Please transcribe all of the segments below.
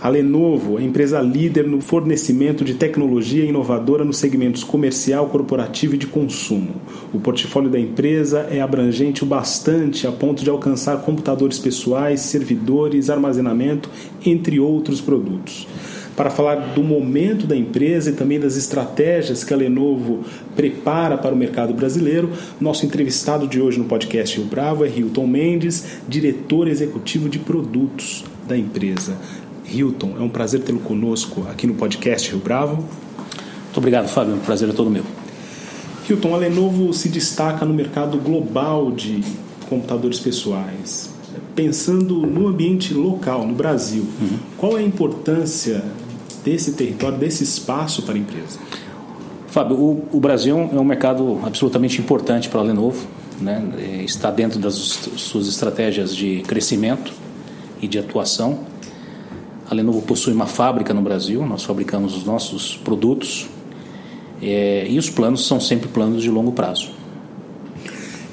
A Lenovo a empresa líder no fornecimento de tecnologia inovadora nos segmentos comercial, corporativo e de consumo. O portfólio da empresa é abrangente o bastante a ponto de alcançar computadores pessoais, servidores, armazenamento, entre outros produtos para falar do momento da empresa e também das estratégias que a Lenovo prepara para o mercado brasileiro. Nosso entrevistado de hoje no podcast Rio Bravo é Hilton Mendes, diretor executivo de produtos da empresa. Hilton, é um prazer tê-lo conosco aqui no podcast Rio Bravo. Muito obrigado, Fábio. O prazer é todo meu. Hilton, a Lenovo se destaca no mercado global de computadores pessoais. Pensando no ambiente local, no Brasil, uhum. qual é a importância desse território, desse espaço para a empresa? Fábio, o, o Brasil é um mercado absolutamente importante para a Lenovo. Né? É, está dentro das suas estratégias de crescimento e de atuação. A Lenovo possui uma fábrica no Brasil, nós fabricamos os nossos produtos é, e os planos são sempre planos de longo prazo.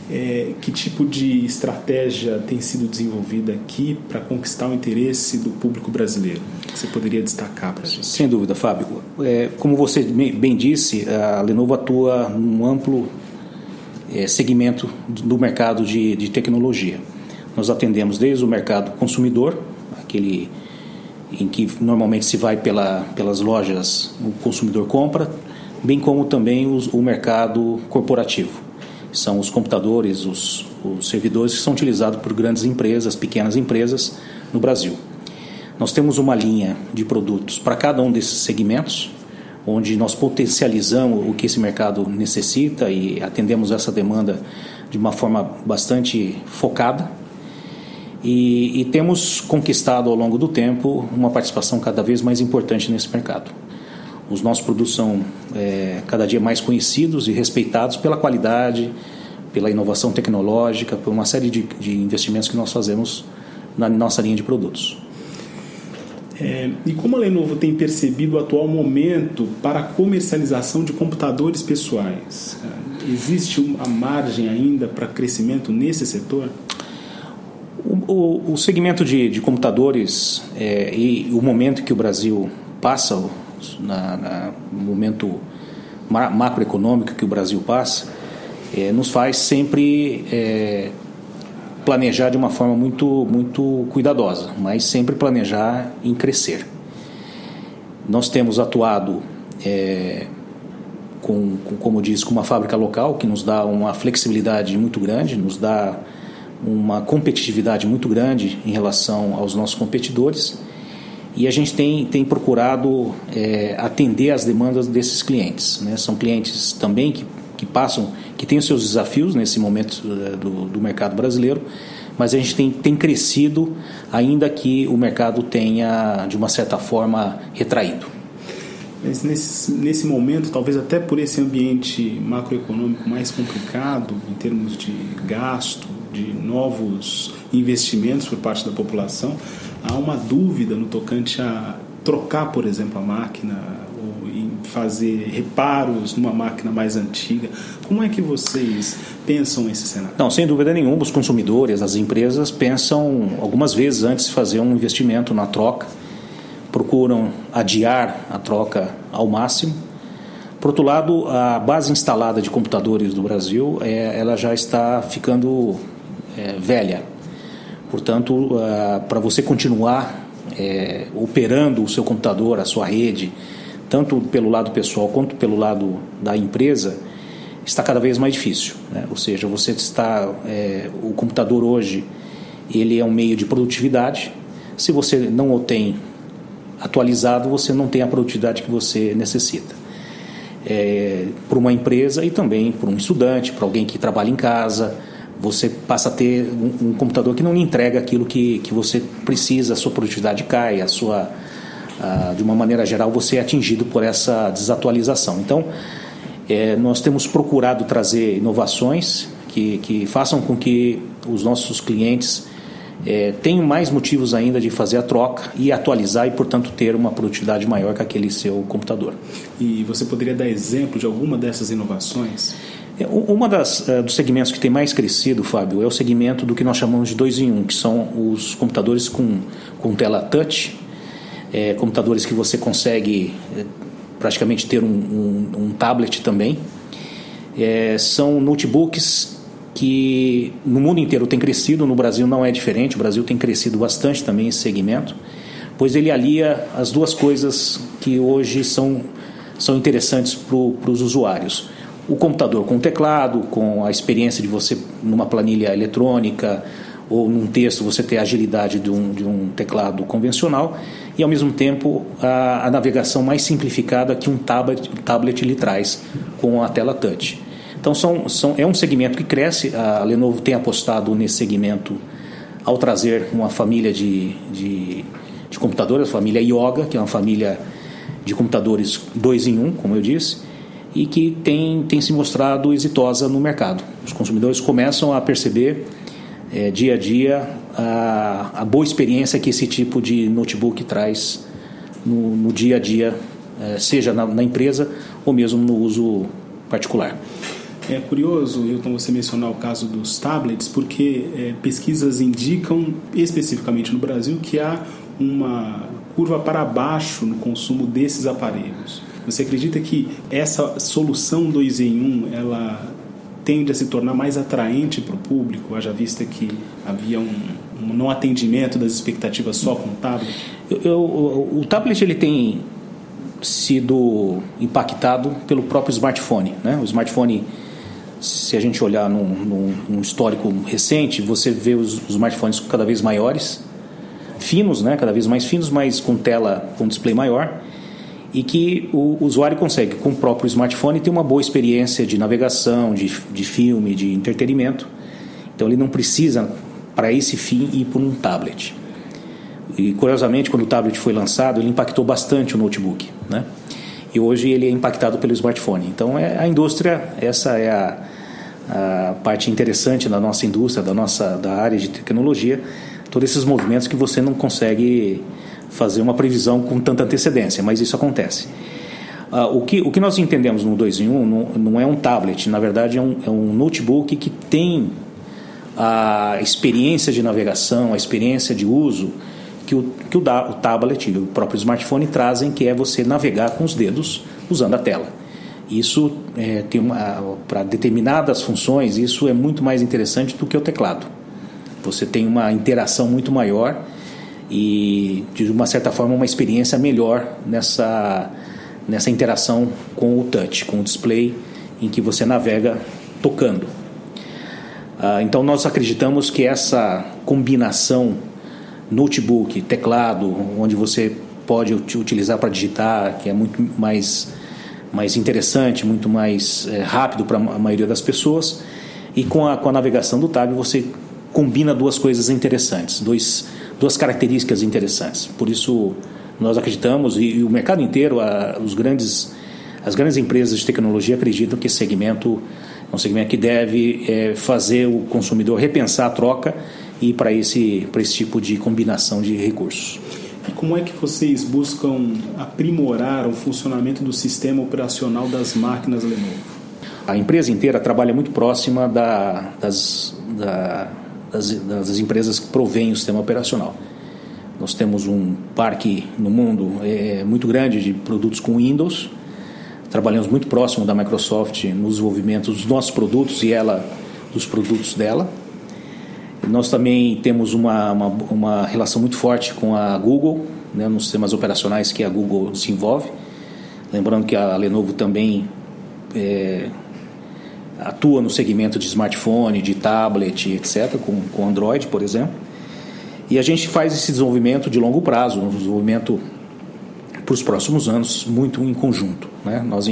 É, que tipo de estratégia tem sido desenvolvida aqui para conquistar o interesse do público brasileiro? Você poderia destacar para a gente? Sem dúvida, Fábio. É, como você bem disse, a Lenovo atua num amplo é, segmento do mercado de, de tecnologia. Nós atendemos desde o mercado consumidor, aquele em que normalmente se vai pela, pelas lojas, o consumidor compra, bem como também os, o mercado corporativo são os computadores, os, os servidores que são utilizados por grandes empresas, pequenas empresas no Brasil. Nós temos uma linha de produtos para cada um desses segmentos, onde nós potencializamos o que esse mercado necessita e atendemos essa demanda de uma forma bastante focada. E, e temos conquistado ao longo do tempo uma participação cada vez mais importante nesse mercado. Os nossos produtos são é, cada dia mais conhecidos e respeitados pela qualidade, pela inovação tecnológica, por uma série de, de investimentos que nós fazemos na nossa linha de produtos. É, e como a Lenovo tem percebido o atual momento para a comercialização de computadores pessoais? Existe uma margem ainda para crescimento nesse setor? O, o, segmento de, de computadores é, e o momento que o Brasil passa na, na, momento macroeconômico que o Brasil passa, é, nos faz sempre é, planejar de uma forma muito, muito cuidadosa, mas sempre planejar em crescer. Nós temos atuado, é, com, com, como diz, com uma fábrica local que nos dá uma flexibilidade muito grande, nos dá uma competitividade muito grande em relação aos nossos competidores e a gente tem, tem procurado é, atender às demandas desses clientes. Né? São clientes também que, que passam, que têm os seus desafios nesse momento é, do, do mercado brasileiro, mas a gente tem, tem crescido, ainda que o mercado tenha, de uma certa forma, retraído. Mas nesse, nesse momento, talvez até por esse ambiente macroeconômico mais complicado, em termos de gasto, de novos investimentos por parte da população, há uma dúvida no tocante a trocar, por exemplo, a máquina ou em fazer reparos numa máquina mais antiga. Como é que vocês pensam esse cenário? Não, sem dúvida nenhuma, os consumidores, as empresas pensam algumas vezes antes de fazer um investimento na troca, procuram adiar a troca ao máximo. Por outro lado, a base instalada de computadores do Brasil, é, ela já está ficando é, velha. Portanto, uh, para você continuar é, operando o seu computador, a sua rede, tanto pelo lado pessoal quanto pelo lado da empresa, está cada vez mais difícil. Né? Ou seja, você está é, o computador hoje ele é um meio de produtividade. Se você não o tem atualizado, você não tem a produtividade que você necessita. É, para uma empresa e também para um estudante, para alguém que trabalha em casa, você passa a ter um, um, computador que não lhe entrega aquilo que, que você precisa, a sua produtividade cai, a sua, a, de uma maneira geral, você é atingido por essa desatualização. Então, é, nós temos procurado trazer inovações que, que façam com que os nossos clientes é, tenham mais motivos ainda de fazer a troca e atualizar e, portanto, ter uma produtividade maior que aquele seu computador. E você poderia dar exemplo de alguma dessas inovações? É, uma das uh, dos segmentos que tem mais crescido, Fábio, é o segmento do que nós chamamos de 2 em 1, um, que são os computadores com, com tela touch, é, computadores que você consegue é, praticamente ter um, um, um tablet também. É, são notebooks que no mundo inteiro tem crescido, no Brasil não é diferente, o Brasil tem crescido bastante também esse segmento, pois ele alia as duas coisas que hoje são, são interessantes para os usuários o computador com o teclado, com a experiência de você numa planilha eletrônica ou num texto você ter a agilidade de um, de um teclado convencional e ao mesmo tempo a, a navegação mais simplificada que um tablet, tablet lhe traz com a tela touch. Então são, são, é um segmento que cresce, a Lenovo tem apostado nesse segmento ao trazer uma família de, de, de computadores, a família Yoga, que é uma família de computadores dois em um, como eu disse, e que tem, tem se mostrado exitosa no mercado. Os consumidores começam a perceber é, dia a dia a, a, boa experiência que esse tipo de notebook traz no, no dia a dia, é, seja na, na, empresa ou mesmo no uso particular. É curioso, Hilton, você mencionar o caso dos tablets, porque é, pesquisas indicam, especificamente no Brasil, que há uma curva para baixo no consumo desses aparelhos. Você acredita que essa solução 2 em 1 um, ela tende a se tornar mais atraente para o público, haja vista que havia um, um não atendimento das expectativas só com o tablet? Eu, eu, o, o tablet ele tem sido impactado pelo próprio smartphone. Né? O smartphone, se a gente olhar num, num, num histórico recente, você vê os, os, smartphones cada vez maiores, finos, né? cada vez mais finos, mas com tela, com display maior e que o usuário consegue, com o próprio smartphone, ter uma boa experiência de navegação, de, de filme, de entretenimento. Então ele não precisa, para esse fim, ir por um tablet. E curiosamente, quando o tablet foi lançado, ele impactou bastante o notebook. Né? E hoje ele é impactado pelo smartphone. Então é, a indústria, essa é a, a parte interessante da nossa indústria, da nossa da área de tecnologia, todos esses movimentos que você não consegue fazer uma previsão com tanta antecedência, mas isso acontece. Uh, o, que, o que nós entendemos no 2 em 1 um, não, não, é um tablet, na verdade é um, é um notebook que tem a experiência de navegação, a experiência de uso que o, que o, da, o tablet e o próprio smartphone trazem, que é você navegar com os dedos usando a tela. Isso é, tem para determinadas funções, isso é muito mais interessante do que o teclado. Você tem uma interação muito maior e de uma certa forma uma experiência melhor nessa nessa interação com o touch, com o display em que você navega tocando. Ah, então nós acreditamos que essa combinação notebook, teclado, onde você pode utilizar para digitar, que é muito mais mais interessante, muito mais é, rápido para a maioria das pessoas, e com a, com a navegação do tab você combina duas coisas interessantes, dois duas características interessantes. Por isso, nós acreditamos, e, e o mercado inteiro, a, os grandes, as grandes empresas de tecnologia acreditam que esse segmento é um segmento que deve é, fazer o consumidor repensar a troca e para esse, para esse tipo de combinação de recursos. E como é que vocês buscam aprimorar o funcionamento do sistema operacional das máquinas Lenovo? A empresa inteira trabalha muito próxima da, das, da, das, das empresas que provêm o sistema operacional. Nós temos um parque no mundo é, muito grande de produtos com Windows. Trabalhamos muito próximo da Microsoft no desenvolvimento dos nossos produtos e ela dos produtos dela. Nós também temos uma, uma, uma relação muito forte com a Google, né, nos sistemas operacionais que a Google desenvolve. Lembrando que a Lenovo também é, atua no segmento de smartphone, de tablet, etc., com, com Android, por exemplo. E a gente faz esse desenvolvimento de longo prazo, um desenvolvimento para os próximos anos, muito em conjunto. Né? Nós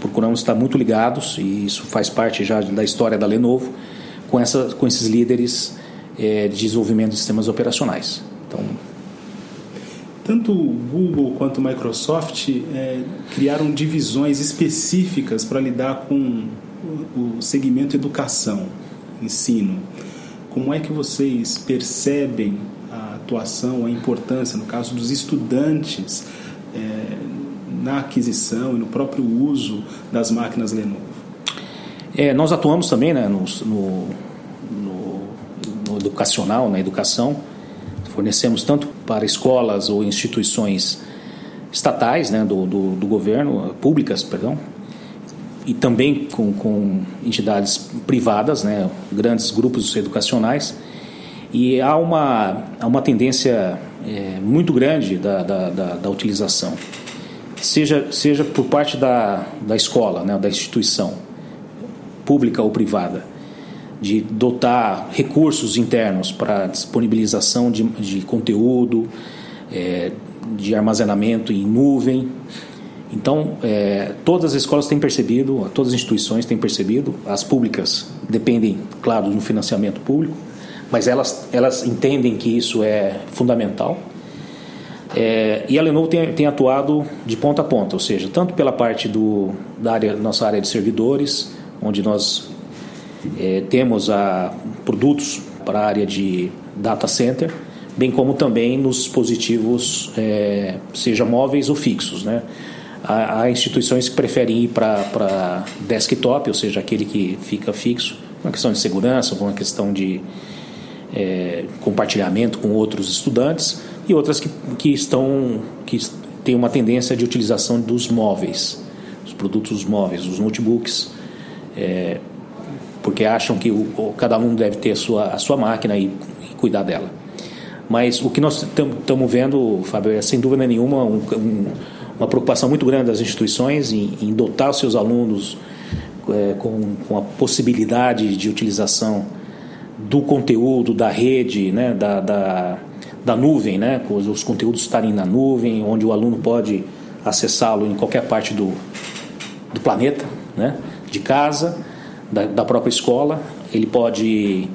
procuramos estar muito ligados, e isso faz parte já da história da Lenovo, com, essa, com esses líderes é, de desenvolvimento de sistemas operacionais. Então, Tanto Google quanto Microsoft é, criaram divisões específicas para lidar com o segmento educação, ensino. Como é que vocês percebem a atuação, a importância, no caso dos estudantes, é, na aquisição e no próprio uso das máquinas Lenovo? É, nós atuamos também né, no, no, no, no educacional, na educação. Fornecemos tanto para escolas ou instituições estatais, né, do, do, do governo, públicas, perdão, e também com, com entidades privadas, né, grandes grupos educacionais. E há uma, há uma tendência é, muito grande da, da, da, da, utilização, seja, seja por parte da, da escola, né, da instituição, pública ou privada, de dotar recursos internos para disponibilização de, de conteúdo, é, de armazenamento em nuvem, então, é, todas as escolas têm percebido, todas as instituições têm percebido, as públicas dependem, claro, do financiamento público, mas elas, elas entendem que isso é fundamental. É, e a Lenovo tem, tem, atuado de ponta a ponta, ou seja, tanto pela parte do, da área, nossa área de servidores, onde nós é, temos a, produtos para a área de data center, bem como também nos dispositivos, é, seja móveis ou fixos, né? Há, há instituições que preferem ir para desktop, ou seja, aquele que fica fixo, uma questão de segurança, uma questão de é, compartilhamento com outros estudantes, e outras que, que estão que têm uma tendência de utilização dos móveis, os produtos móveis, os notebooks, é, porque acham que o, cada um deve ter a sua, a sua máquina e, e cuidar dela. Mas o que nós estamos vendo, Fábio, é sem dúvida nenhuma um, um uma preocupação muito grande das instituições em, em dotar os seus alunos é, com, com, a possibilidade de utilização do conteúdo, da rede, né, da, da, da nuvem, né, os conteúdos estarem na nuvem, onde o aluno pode acessá-lo em qualquer parte do, do planeta, né, de casa, da, da própria escola. Ele pode,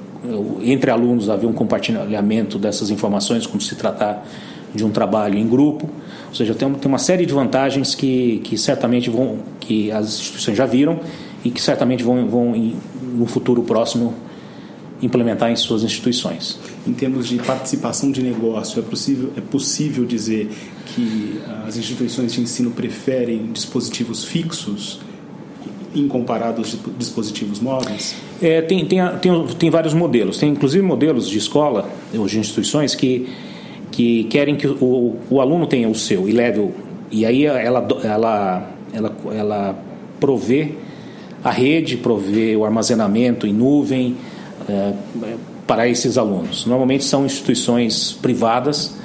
entre alunos, haver um compartilhamento dessas informações, como se tratar de um trabalho em grupo. Ou seja, tem, tem uma série de vantagens que, que certamente vão, que as instituições já viram e que certamente vão, vão em, no futuro próximo implementar em suas instituições. Em termos de participação de negócio, é possível, é possível dizer que as instituições de ensino preferem dispositivos fixos em comparado aos dispositivos móveis? É, tem, tem, tem, tem vários modelos. Tem inclusive modelos de escola ou de instituições que que querem que o, o aluno tenha o seu e leve o, e aí ela, ela, ela, ela provê a rede, provê o armazenamento em nuvem é, para esses alunos. Normalmente são instituições privadas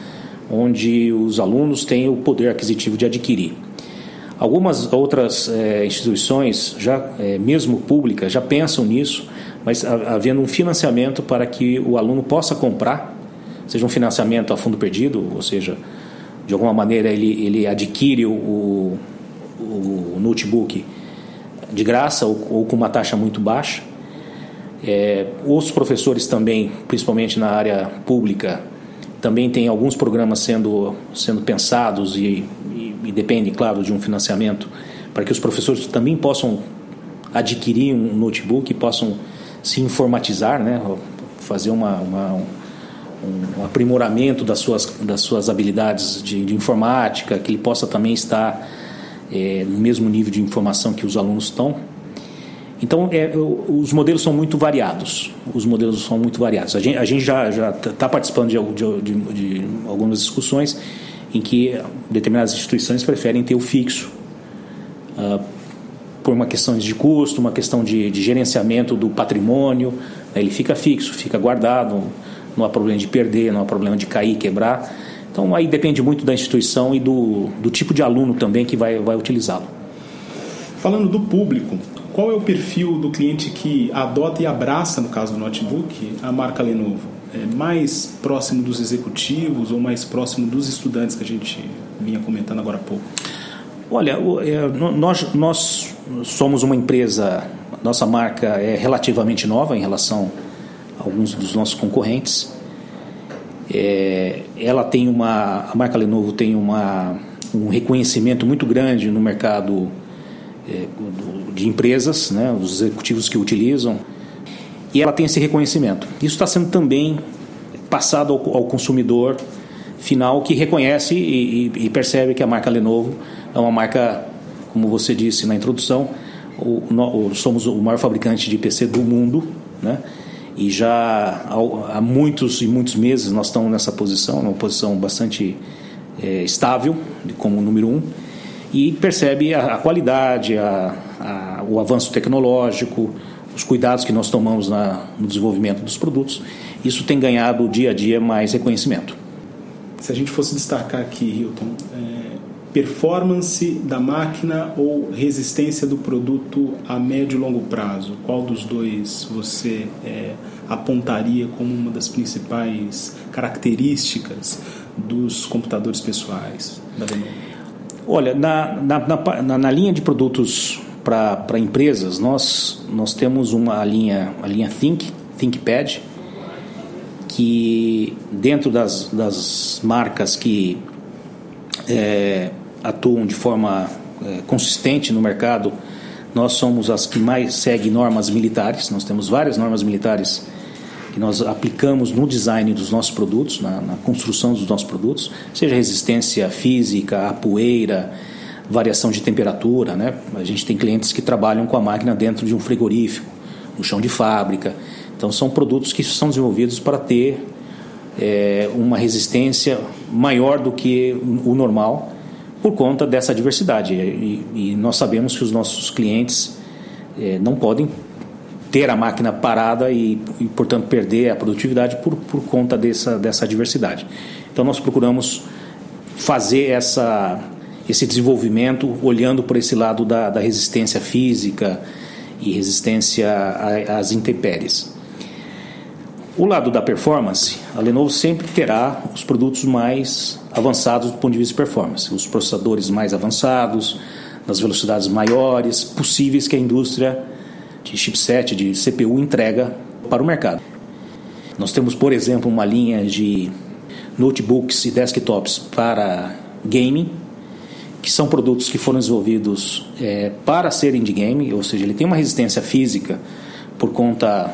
onde os alunos têm o poder aquisitivo de adquirir. Algumas outras é, instituições, já é, mesmo públicas, já pensam nisso, mas havendo um financiamento para que o aluno possa comprar seja um financiamento a fundo perdido, ou seja, de alguma maneira ele, ele adquire o, o notebook de graça ou, ou, com uma taxa muito baixa. É, os professores também, principalmente na área pública, também tem alguns programas sendo, sendo pensados e, e, e depende, claro, de um financiamento para que os professores também possam adquirir um notebook possam se informatizar, né? fazer uma, uma um aprimoramento das suas, das suas habilidades de, de informática, que ele possa também estar é, no mesmo nível de informação que os alunos estão. Então, é, os modelos são muito variados. Os modelos são muito variados. A gente, a gente já está participando de, de, de, de, algumas discussões em que determinadas instituições preferem ter o fixo, uh, por uma questão de custo, uma questão de, gerenciamento do patrimônio. Né, ele fica fixo, fica guardado não há problema de perder, não há problema de cair, quebrar. Então aí depende muito da instituição e do, do tipo de aluno também que vai, vai utilizá-lo. Falando do público, qual é o perfil do cliente que adota e abraça, no caso do notebook, a marca Lenovo? É mais próximo dos executivos ou mais próximo dos estudantes que a gente vinha comentando agora há pouco? Olha, é, nós, nós somos uma empresa, nossa marca é relativamente nova em relação alguns dos nossos concorrentes. É, ela tem uma, a marca Lenovo tem uma, um reconhecimento muito grande no mercado é, de empresas, né, os executivos que utilizam, e ela tem esse reconhecimento. Isso está sendo também passado ao, ao consumidor final que reconhece e, e, e, percebe que a marca Lenovo é uma marca, como você disse na introdução, o, o, somos o maior fabricante de PC do mundo, né? E já há, muitos e muitos meses nós estamos nessa posição, uma posição bastante é, estável como número um e percebe a, a qualidade, a, a, o avanço tecnológico, os cuidados que nós tomamos na, no desenvolvimento dos produtos. Isso tem ganhado dia a dia mais reconhecimento. Se a gente fosse destacar aqui, Hilton, é, performance da máquina ou resistência do produto a médio e longo prazo, qual dos dois você é, apontaria como uma das principais características dos computadores pessoais da Lenovo? Olha, na, na, na, na linha de produtos para empresas, nós, nós temos uma linha, a linha Think, ThinkPad, que dentro das, das marcas que é, atuam de forma é, consistente no mercado, nós somos as que mais seguem normas militares. Nós temos várias normas militares que nós aplicamos no design dos nossos produtos, na, na construção dos nossos produtos, seja resistência física, a poeira, variação de temperatura. Né? A gente tem clientes que trabalham com a máquina dentro de um frigorífico, no chão de fábrica. Então, são produtos que são desenvolvidos para ter é, uma resistência maior do que o normal por conta dessa diversidade. E, e nós sabemos que os nossos clientes é, não podem ter a máquina parada e, e, portanto, perder a produtividade por, por conta dessa, dessa diversidade. Então, nós procuramos fazer essa, esse desenvolvimento olhando por esse lado da, da resistência física e resistência às intempéries. O lado da performance, a Lenovo sempre terá os produtos mais avançados do ponto de vista de performance, os processadores mais avançados, nas velocidades maiores possíveis que a indústria de chipset, de CPU entrega para o mercado. Nós temos, por exemplo, uma linha de notebooks e desktops para gaming, que são produtos que foram desenvolvidos é, para serem de game, ou seja, ele tem uma resistência física por conta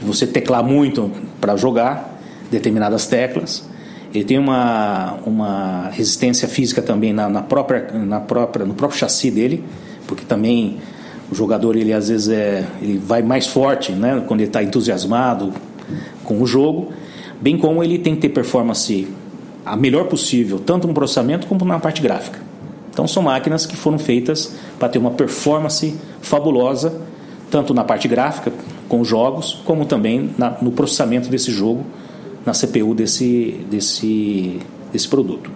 você teclar muito para jogar determinadas teclas. Ele tem uma, uma resistência física também na, na, própria, na própria, no próprio chassi dele, porque também o jogador ele às vezes é, ele vai mais forte né, quando ele está entusiasmado com o jogo, bem como ele tem que ter performance a melhor possível, tanto no processamento como na parte gráfica. Então são máquinas que foram feitas para ter uma performance fabulosa, tanto na parte gráfica, com jogos, como também na, no processamento desse jogo na CPU desse, desse, desse produto.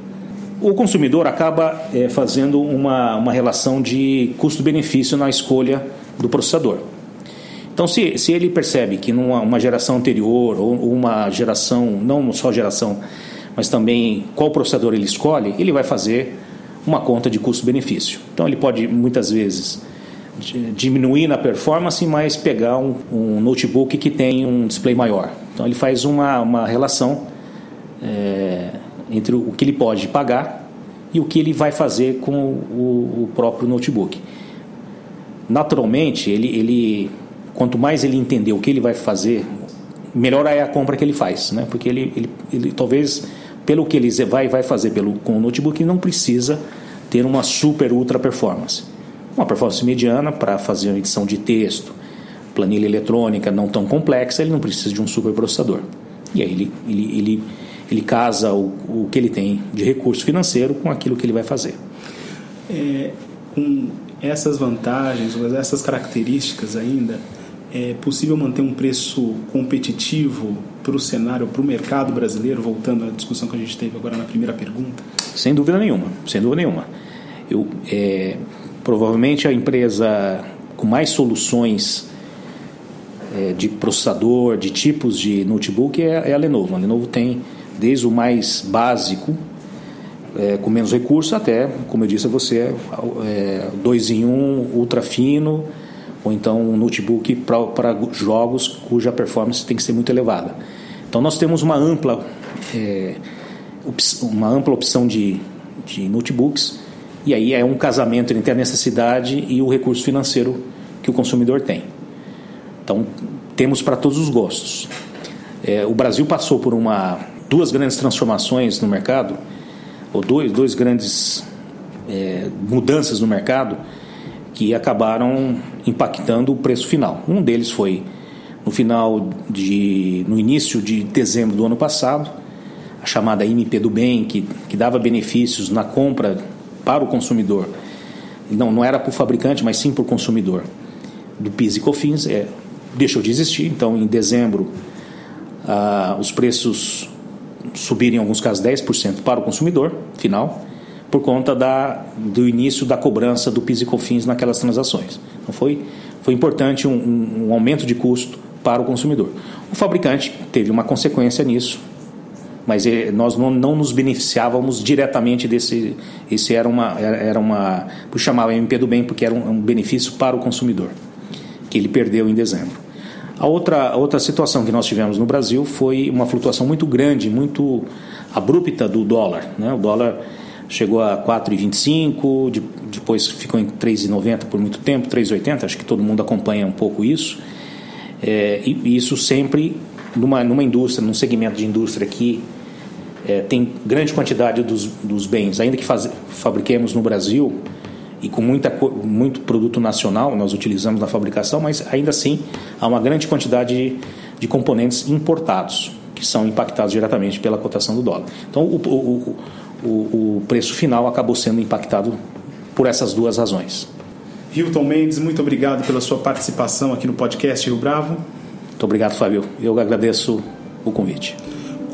O consumidor acaba é, fazendo uma, uma relação de custo-benefício na escolha do processador. Então, se, se ele percebe que numa uma geração anterior, ou uma geração, não só geração, mas também qual processador ele escolhe, ele vai fazer uma conta de custo-benefício. Então, ele pode muitas vezes diminuir na performance, mas pegar um, um, notebook que tem um display maior. Então ele faz uma, uma relação é, entre o que ele pode pagar e o que ele vai fazer com o, o próprio notebook. Naturalmente, ele, ele, quanto mais ele entender o que ele vai fazer, melhor é a compra que ele faz, né? porque ele, ele, ele talvez, pelo que ele vai, vai fazer pelo, com o notebook, não precisa ter uma super ultra performance uma performance mediana para fazer uma edição de texto, planilha eletrônica não tão complexa, ele não precisa de um superprocessador. E aí ele, ele, ele, ele casa o, o que ele tem de recurso financeiro com aquilo que ele vai fazer. É, com essas vantagens, essas características ainda, é possível manter um preço competitivo para o cenário, para o mercado brasileiro, voltando à discussão que a gente teve agora na primeira pergunta? Sem dúvida nenhuma, sem dúvida nenhuma. Eu, é, Provavelmente a empresa com mais soluções é, de processador, de tipos de notebook é, é, a Lenovo. A Lenovo tem desde o mais básico, é, com menos recursos, até, como eu disse a você, é, dois em um, ultra fino, ou então um notebook para jogos cuja performance tem que ser muito elevada. Então nós temos uma ampla, é, uma ampla opção de, de notebooks e aí é um casamento entre a necessidade e o recurso financeiro que o consumidor tem. Então temos para todos os gostos. É, o Brasil passou por uma duas grandes transformações no mercado, ou dois, dois grandes é, mudanças no mercado que acabaram impactando o preço final. Um deles foi no final de no início de dezembro do ano passado, a chamada MP do bem que, que dava benefícios na compra para o consumidor. Não, não era para o fabricante, mas sim para o consumidor. Do PIS e COFINS é, deixou de existir. Então, em dezembro, ah, os preços subiram em alguns casos 10% para o consumidor final por conta da, do início da cobrança do PIS e COFINS naquelas transações. Então foi, foi importante um, um aumento de custo para o consumidor. O fabricante teve uma consequência nisso, mas nós não, não nos beneficiávamos diretamente desse. Esse era uma. Era uma por chamava MP do bem, porque era um, um benefício para o consumidor, que ele perdeu em dezembro. A outra, a outra situação que nós tivemos no Brasil foi uma flutuação muito grande, muito abrupta do dólar. Né? O dólar chegou a 4,25, depois ficou em 3,90 por muito tempo, 3,80, acho que todo mundo acompanha um pouco isso. É, e isso sempre numa, numa indústria, num segmento de indústria que é, tem grande quantidade dos, dos bens, ainda que faz, fabriquemos no Brasil e com muita, muito produto nacional nós utilizamos na fabricação, mas ainda assim há uma grande quantidade de, de componentes importados que são impactados diretamente pela cotação do dólar. Então o, o, o, o preço final acabou sendo impactado por essas duas razões. Hilton Mendes, muito obrigado pela sua participação aqui no podcast Rio Bravo. Muito obrigado, Fábio. Eu agradeço o convite.